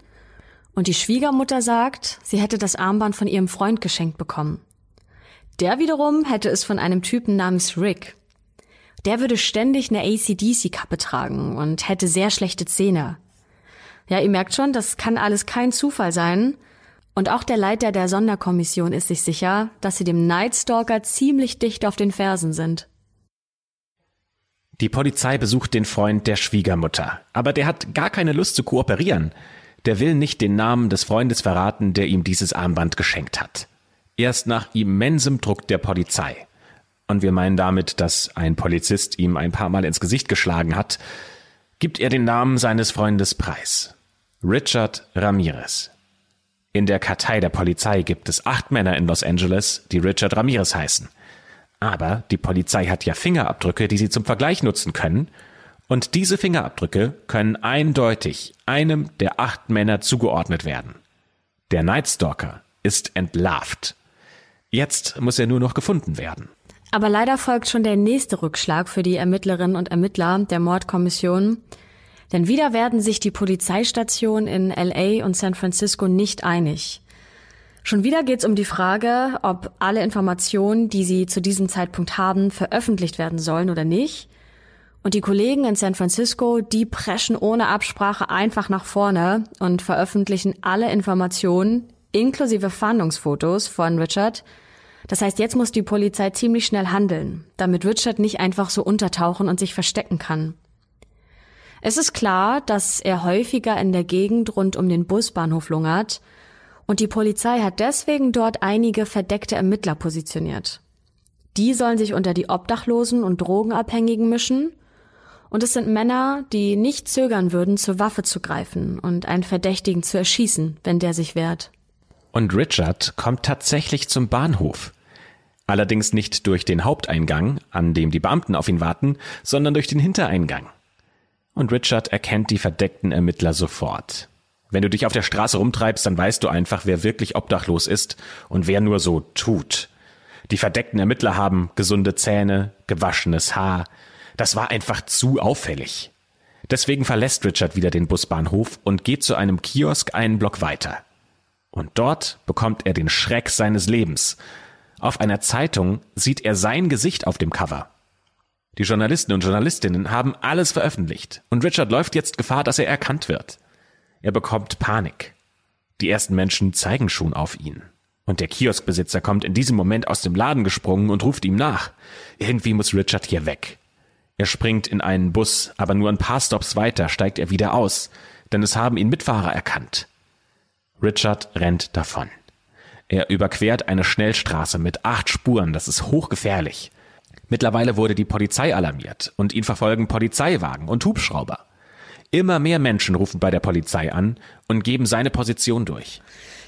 und die Schwiegermutter sagt, sie hätte das Armband von ihrem Freund geschenkt bekommen. Der wiederum hätte es von einem Typen namens Rick. Der würde ständig eine ACDC-Kappe tragen und hätte sehr schlechte Zähne. Ja, ihr merkt schon, das kann alles kein Zufall sein. Und auch der Leiter der Sonderkommission ist sich sicher, dass sie dem Nightstalker ziemlich dicht auf den Fersen sind. Die Polizei besucht den Freund der Schwiegermutter, aber der hat gar keine Lust zu kooperieren. Der will nicht den Namen des Freundes verraten, der ihm dieses Armband geschenkt hat. Erst nach immensem Druck der Polizei. Und wir meinen damit, dass ein Polizist ihm ein paar Mal ins Gesicht geschlagen hat, gibt er den Namen seines Freundes preis. Richard Ramirez. In der Kartei der Polizei gibt es acht Männer in Los Angeles, die Richard Ramirez heißen. Aber die Polizei hat ja Fingerabdrücke, die sie zum Vergleich nutzen können. Und diese Fingerabdrücke können eindeutig einem der acht Männer zugeordnet werden. Der Nightstalker ist entlarvt. Jetzt muss er nur noch gefunden werden. Aber leider folgt schon der nächste Rückschlag für die Ermittlerinnen und Ermittler der Mordkommission. Denn wieder werden sich die Polizeistationen in LA und San Francisco nicht einig. Schon wieder geht es um die Frage, ob alle Informationen, die sie zu diesem Zeitpunkt haben, veröffentlicht werden sollen oder nicht. Und die Kollegen in San Francisco, die preschen ohne Absprache einfach nach vorne und veröffentlichen alle Informationen, inklusive Fahndungsfotos von Richard. Das heißt, jetzt muss die Polizei ziemlich schnell handeln, damit Richard nicht einfach so untertauchen und sich verstecken kann. Es ist klar, dass er häufiger in der Gegend rund um den Busbahnhof lungert und die Polizei hat deswegen dort einige verdeckte Ermittler positioniert. Die sollen sich unter die Obdachlosen und Drogenabhängigen mischen und es sind Männer, die nicht zögern würden, zur Waffe zu greifen und einen Verdächtigen zu erschießen, wenn der sich wehrt. Und Richard kommt tatsächlich zum Bahnhof. Allerdings nicht durch den Haupteingang, an dem die Beamten auf ihn warten, sondern durch den Hintereingang und Richard erkennt die verdeckten Ermittler sofort. Wenn du dich auf der Straße rumtreibst, dann weißt du einfach, wer wirklich obdachlos ist und wer nur so tut. Die verdeckten Ermittler haben gesunde Zähne, gewaschenes Haar. Das war einfach zu auffällig. Deswegen verlässt Richard wieder den Busbahnhof und geht zu einem Kiosk einen Block weiter. Und dort bekommt er den Schreck seines Lebens. Auf einer Zeitung sieht er sein Gesicht auf dem Cover. Die Journalisten und Journalistinnen haben alles veröffentlicht und Richard läuft jetzt Gefahr, dass er erkannt wird. Er bekommt Panik. Die ersten Menschen zeigen schon auf ihn. Und der Kioskbesitzer kommt in diesem Moment aus dem Laden gesprungen und ruft ihm nach. Irgendwie muss Richard hier weg. Er springt in einen Bus, aber nur ein paar Stops weiter steigt er wieder aus, denn es haben ihn Mitfahrer erkannt. Richard rennt davon. Er überquert eine Schnellstraße mit acht Spuren, das ist hochgefährlich. Mittlerweile wurde die Polizei alarmiert und ihn verfolgen Polizeiwagen und Hubschrauber. Immer mehr Menschen rufen bei der Polizei an und geben seine Position durch.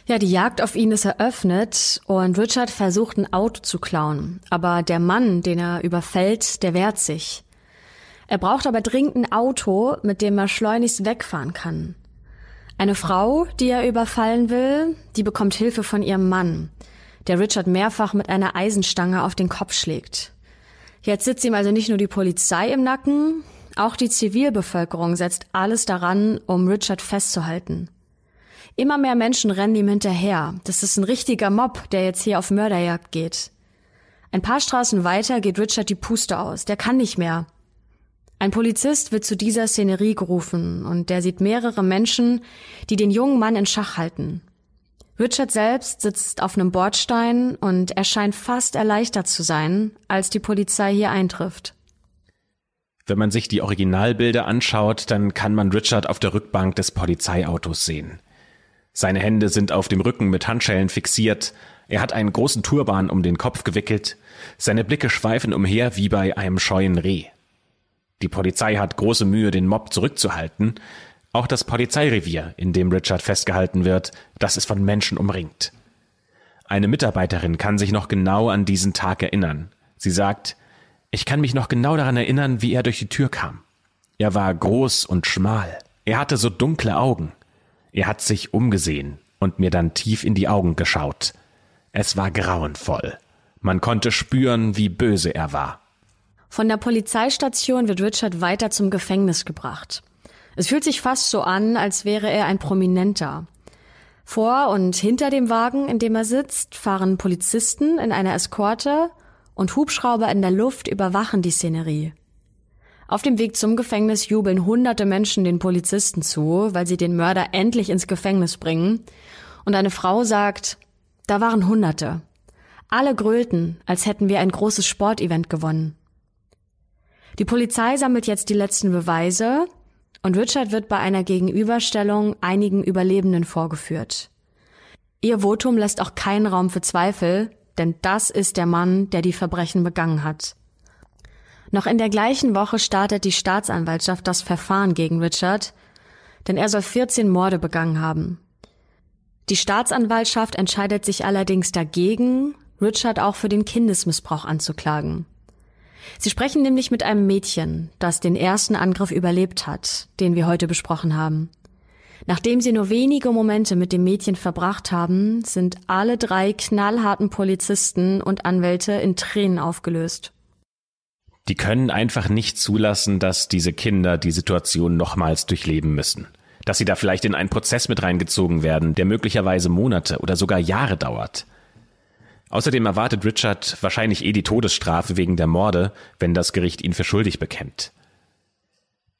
Ja, die Jagd auf ihn ist eröffnet und Richard versucht ein Auto zu klauen. Aber der Mann, den er überfällt, der wehrt sich. Er braucht aber dringend ein Auto, mit dem er schleunigst wegfahren kann. Eine Frau, die er überfallen will, die bekommt Hilfe von ihrem Mann, der Richard mehrfach mit einer Eisenstange auf den Kopf schlägt. Jetzt sitzt ihm also nicht nur die Polizei im Nacken, auch die Zivilbevölkerung setzt alles daran, um Richard festzuhalten. Immer mehr Menschen rennen ihm hinterher. Das ist ein richtiger Mob, der jetzt hier auf Mörderjagd geht. Ein paar Straßen weiter geht Richard die Puste aus. Der kann nicht mehr. Ein Polizist wird zu dieser Szenerie gerufen und der sieht mehrere Menschen, die den jungen Mann in Schach halten. Richard selbst sitzt auf einem Bordstein und er scheint fast erleichtert zu sein, als die Polizei hier eintrifft. Wenn man sich die Originalbilder anschaut, dann kann man Richard auf der Rückbank des Polizeiautos sehen. Seine Hände sind auf dem Rücken mit Handschellen fixiert, er hat einen großen Turban um den Kopf gewickelt, seine Blicke schweifen umher wie bei einem scheuen Reh. Die Polizei hat große Mühe, den Mob zurückzuhalten, auch das Polizeirevier, in dem Richard festgehalten wird, das ist von Menschen umringt. Eine Mitarbeiterin kann sich noch genau an diesen Tag erinnern. Sie sagt, ich kann mich noch genau daran erinnern, wie er durch die Tür kam. Er war groß und schmal. Er hatte so dunkle Augen. Er hat sich umgesehen und mir dann tief in die Augen geschaut. Es war grauenvoll. Man konnte spüren, wie böse er war. Von der Polizeistation wird Richard weiter zum Gefängnis gebracht. Es fühlt sich fast so an, als wäre er ein Prominenter. Vor und hinter dem Wagen, in dem er sitzt, fahren Polizisten in einer Eskorte und Hubschrauber in der Luft überwachen die Szenerie. Auf dem Weg zum Gefängnis jubeln hunderte Menschen den Polizisten zu, weil sie den Mörder endlich ins Gefängnis bringen. Und eine Frau sagt, da waren Hunderte. Alle grölten, als hätten wir ein großes Sportevent gewonnen. Die Polizei sammelt jetzt die letzten Beweise und Richard wird bei einer Gegenüberstellung einigen Überlebenden vorgeführt. Ihr Votum lässt auch keinen Raum für Zweifel, denn das ist der Mann, der die Verbrechen begangen hat. Noch in der gleichen Woche startet die Staatsanwaltschaft das Verfahren gegen Richard, denn er soll 14 Morde begangen haben. Die Staatsanwaltschaft entscheidet sich allerdings dagegen, Richard auch für den Kindesmissbrauch anzuklagen. Sie sprechen nämlich mit einem Mädchen, das den ersten Angriff überlebt hat, den wir heute besprochen haben. Nachdem sie nur wenige Momente mit dem Mädchen verbracht haben, sind alle drei knallharten Polizisten und Anwälte in Tränen aufgelöst. Die können einfach nicht zulassen, dass diese Kinder die Situation nochmals durchleben müssen. Dass sie da vielleicht in einen Prozess mit reingezogen werden, der möglicherweise Monate oder sogar Jahre dauert. Außerdem erwartet Richard wahrscheinlich eh die Todesstrafe wegen der Morde, wenn das Gericht ihn für schuldig bekennt.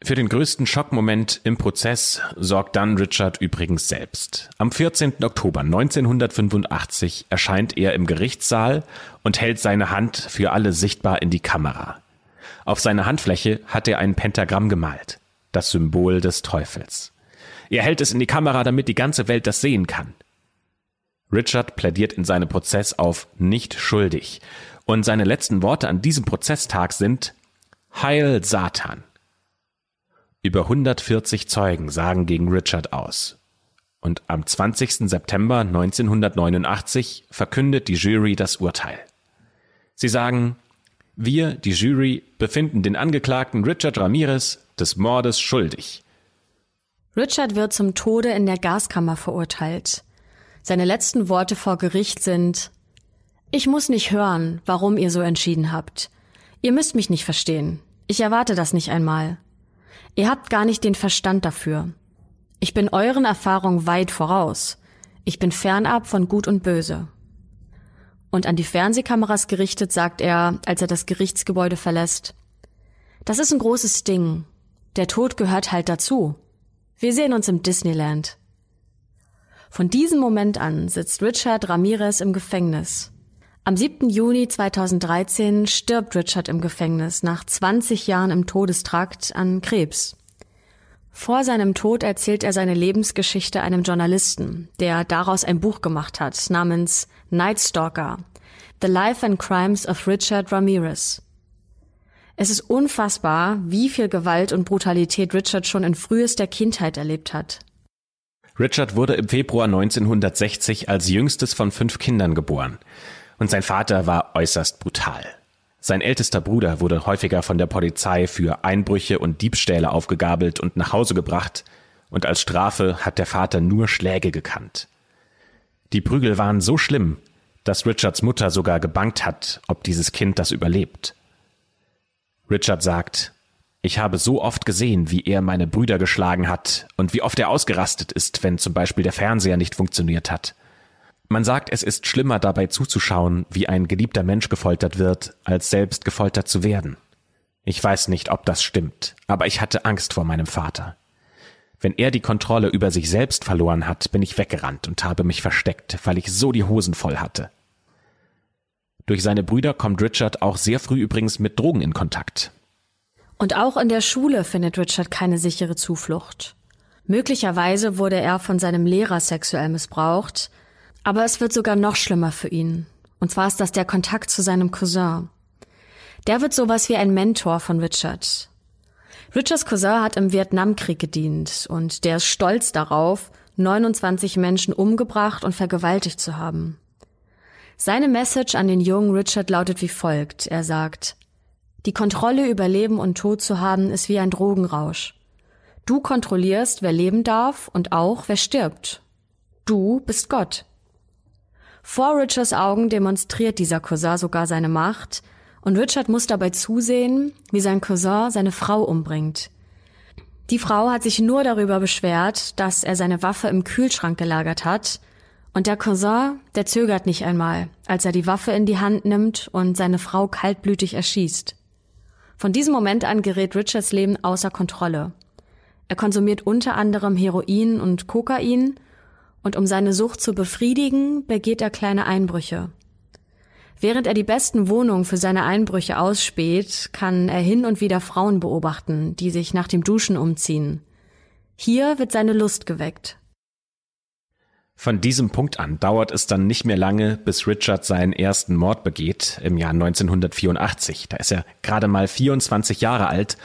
Für den größten Schockmoment im Prozess sorgt dann Richard übrigens selbst. Am 14. Oktober 1985 erscheint er im Gerichtssaal und hält seine Hand für alle sichtbar in die Kamera. Auf seiner Handfläche hat er ein Pentagramm gemalt, das Symbol des Teufels. Er hält es in die Kamera, damit die ganze Welt das sehen kann. Richard plädiert in seinem Prozess auf nicht schuldig und seine letzten Worte an diesem Prozesstag sind Heil Satan. Über 140 Zeugen sagen gegen Richard aus. Und am 20. September 1989 verkündet die Jury das Urteil. Sie sagen, wir, die Jury, befinden den Angeklagten Richard Ramirez des Mordes schuldig. Richard wird zum Tode in der Gaskammer verurteilt. Seine letzten Worte vor Gericht sind Ich muss nicht hören, warum ihr so entschieden habt. Ihr müsst mich nicht verstehen. Ich erwarte das nicht einmal. Ihr habt gar nicht den Verstand dafür. Ich bin euren Erfahrungen weit voraus. Ich bin fernab von Gut und Böse. Und an die Fernsehkameras gerichtet sagt er, als er das Gerichtsgebäude verlässt, das ist ein großes Ding. Der Tod gehört halt dazu. Wir sehen uns im Disneyland. Von diesem Moment an sitzt Richard Ramirez im Gefängnis. Am 7. Juni 2013 stirbt Richard im Gefängnis nach 20 Jahren im Todestrakt an Krebs. Vor seinem Tod erzählt er seine Lebensgeschichte einem Journalisten, der daraus ein Buch gemacht hat, namens Night Stalker, The Life and Crimes of Richard Ramirez. Es ist unfassbar, wie viel Gewalt und Brutalität Richard schon in frühester Kindheit erlebt hat. Richard wurde im Februar 1960 als jüngstes von fünf Kindern geboren und sein Vater war äußerst brutal. Sein ältester Bruder wurde häufiger von der Polizei für Einbrüche und Diebstähle aufgegabelt und nach Hause gebracht, und als Strafe hat der Vater nur Schläge gekannt. Die Prügel waren so schlimm, dass Richards Mutter sogar gebangt hat, ob dieses Kind das überlebt. Richard sagt, ich habe so oft gesehen, wie er meine Brüder geschlagen hat und wie oft er ausgerastet ist, wenn zum Beispiel der Fernseher nicht funktioniert hat. Man sagt, es ist schlimmer dabei zuzuschauen, wie ein geliebter Mensch gefoltert wird, als selbst gefoltert zu werden. Ich weiß nicht, ob das stimmt, aber ich hatte Angst vor meinem Vater. Wenn er die Kontrolle über sich selbst verloren hat, bin ich weggerannt und habe mich versteckt, weil ich so die Hosen voll hatte. Durch seine Brüder kommt Richard auch sehr früh übrigens mit Drogen in Kontakt. Und auch in der Schule findet Richard keine sichere Zuflucht. Möglicherweise wurde er von seinem Lehrer sexuell missbraucht, aber es wird sogar noch schlimmer für ihn. Und zwar ist das der Kontakt zu seinem Cousin. Der wird sowas wie ein Mentor von Richard. Richards Cousin hat im Vietnamkrieg gedient und der ist stolz darauf, 29 Menschen umgebracht und vergewaltigt zu haben. Seine Message an den jungen Richard lautet wie folgt. Er sagt, die Kontrolle über Leben und Tod zu haben, ist wie ein Drogenrausch. Du kontrollierst, wer leben darf und auch, wer stirbt. Du bist Gott. Vor Richards Augen demonstriert dieser Cousin sogar seine Macht, und Richard muss dabei zusehen, wie sein Cousin seine Frau umbringt. Die Frau hat sich nur darüber beschwert, dass er seine Waffe im Kühlschrank gelagert hat, und der Cousin, der zögert nicht einmal, als er die Waffe in die Hand nimmt und seine Frau kaltblütig erschießt. Von diesem Moment an gerät Richards Leben außer Kontrolle. Er konsumiert unter anderem Heroin und Kokain und um seine Sucht zu befriedigen, begeht er kleine Einbrüche. Während er die besten Wohnungen für seine Einbrüche ausspäht, kann er hin und wieder Frauen beobachten, die sich nach dem Duschen umziehen. Hier wird seine Lust geweckt. Von diesem Punkt an dauert es dann nicht mehr lange, bis Richard seinen ersten Mord begeht, im Jahr 1984. Da ist er gerade mal 24 Jahre alt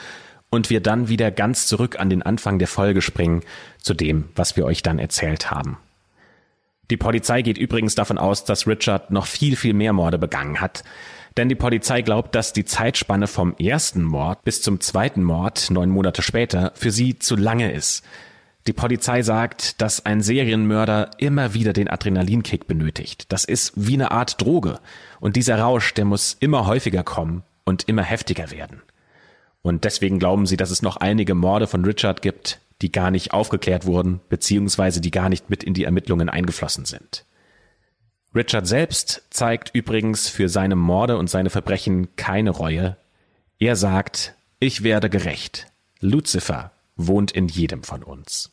und wir dann wieder ganz zurück an den Anfang der Folge springen, zu dem, was wir euch dann erzählt haben. Die Polizei geht übrigens davon aus, dass Richard noch viel, viel mehr Morde begangen hat. Denn die Polizei glaubt, dass die Zeitspanne vom ersten Mord bis zum zweiten Mord, neun Monate später, für sie zu lange ist. Die Polizei sagt, dass ein Serienmörder immer wieder den Adrenalinkick benötigt. Das ist wie eine Art Droge. Und dieser Rausch, der muss immer häufiger kommen und immer heftiger werden. Und deswegen glauben sie, dass es noch einige Morde von Richard gibt, die gar nicht aufgeklärt wurden, beziehungsweise die gar nicht mit in die Ermittlungen eingeflossen sind. Richard selbst zeigt übrigens für seine Morde und seine Verbrechen keine Reue. Er sagt, ich werde gerecht. Lucifer wohnt in jedem von uns.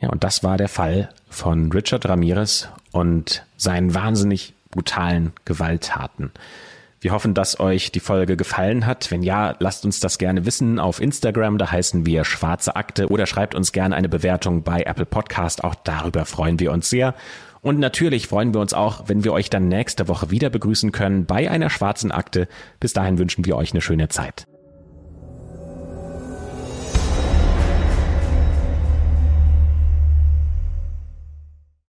Ja, und das war der Fall von Richard Ramirez und seinen wahnsinnig brutalen Gewalttaten. Wir hoffen, dass euch die Folge gefallen hat. Wenn ja, lasst uns das gerne wissen auf Instagram, da heißen wir Schwarze Akte oder schreibt uns gerne eine Bewertung bei Apple Podcast. Auch darüber freuen wir uns sehr. Und natürlich freuen wir uns auch, wenn wir euch dann nächste Woche wieder begrüßen können bei einer schwarzen Akte. Bis dahin wünschen wir euch eine schöne Zeit.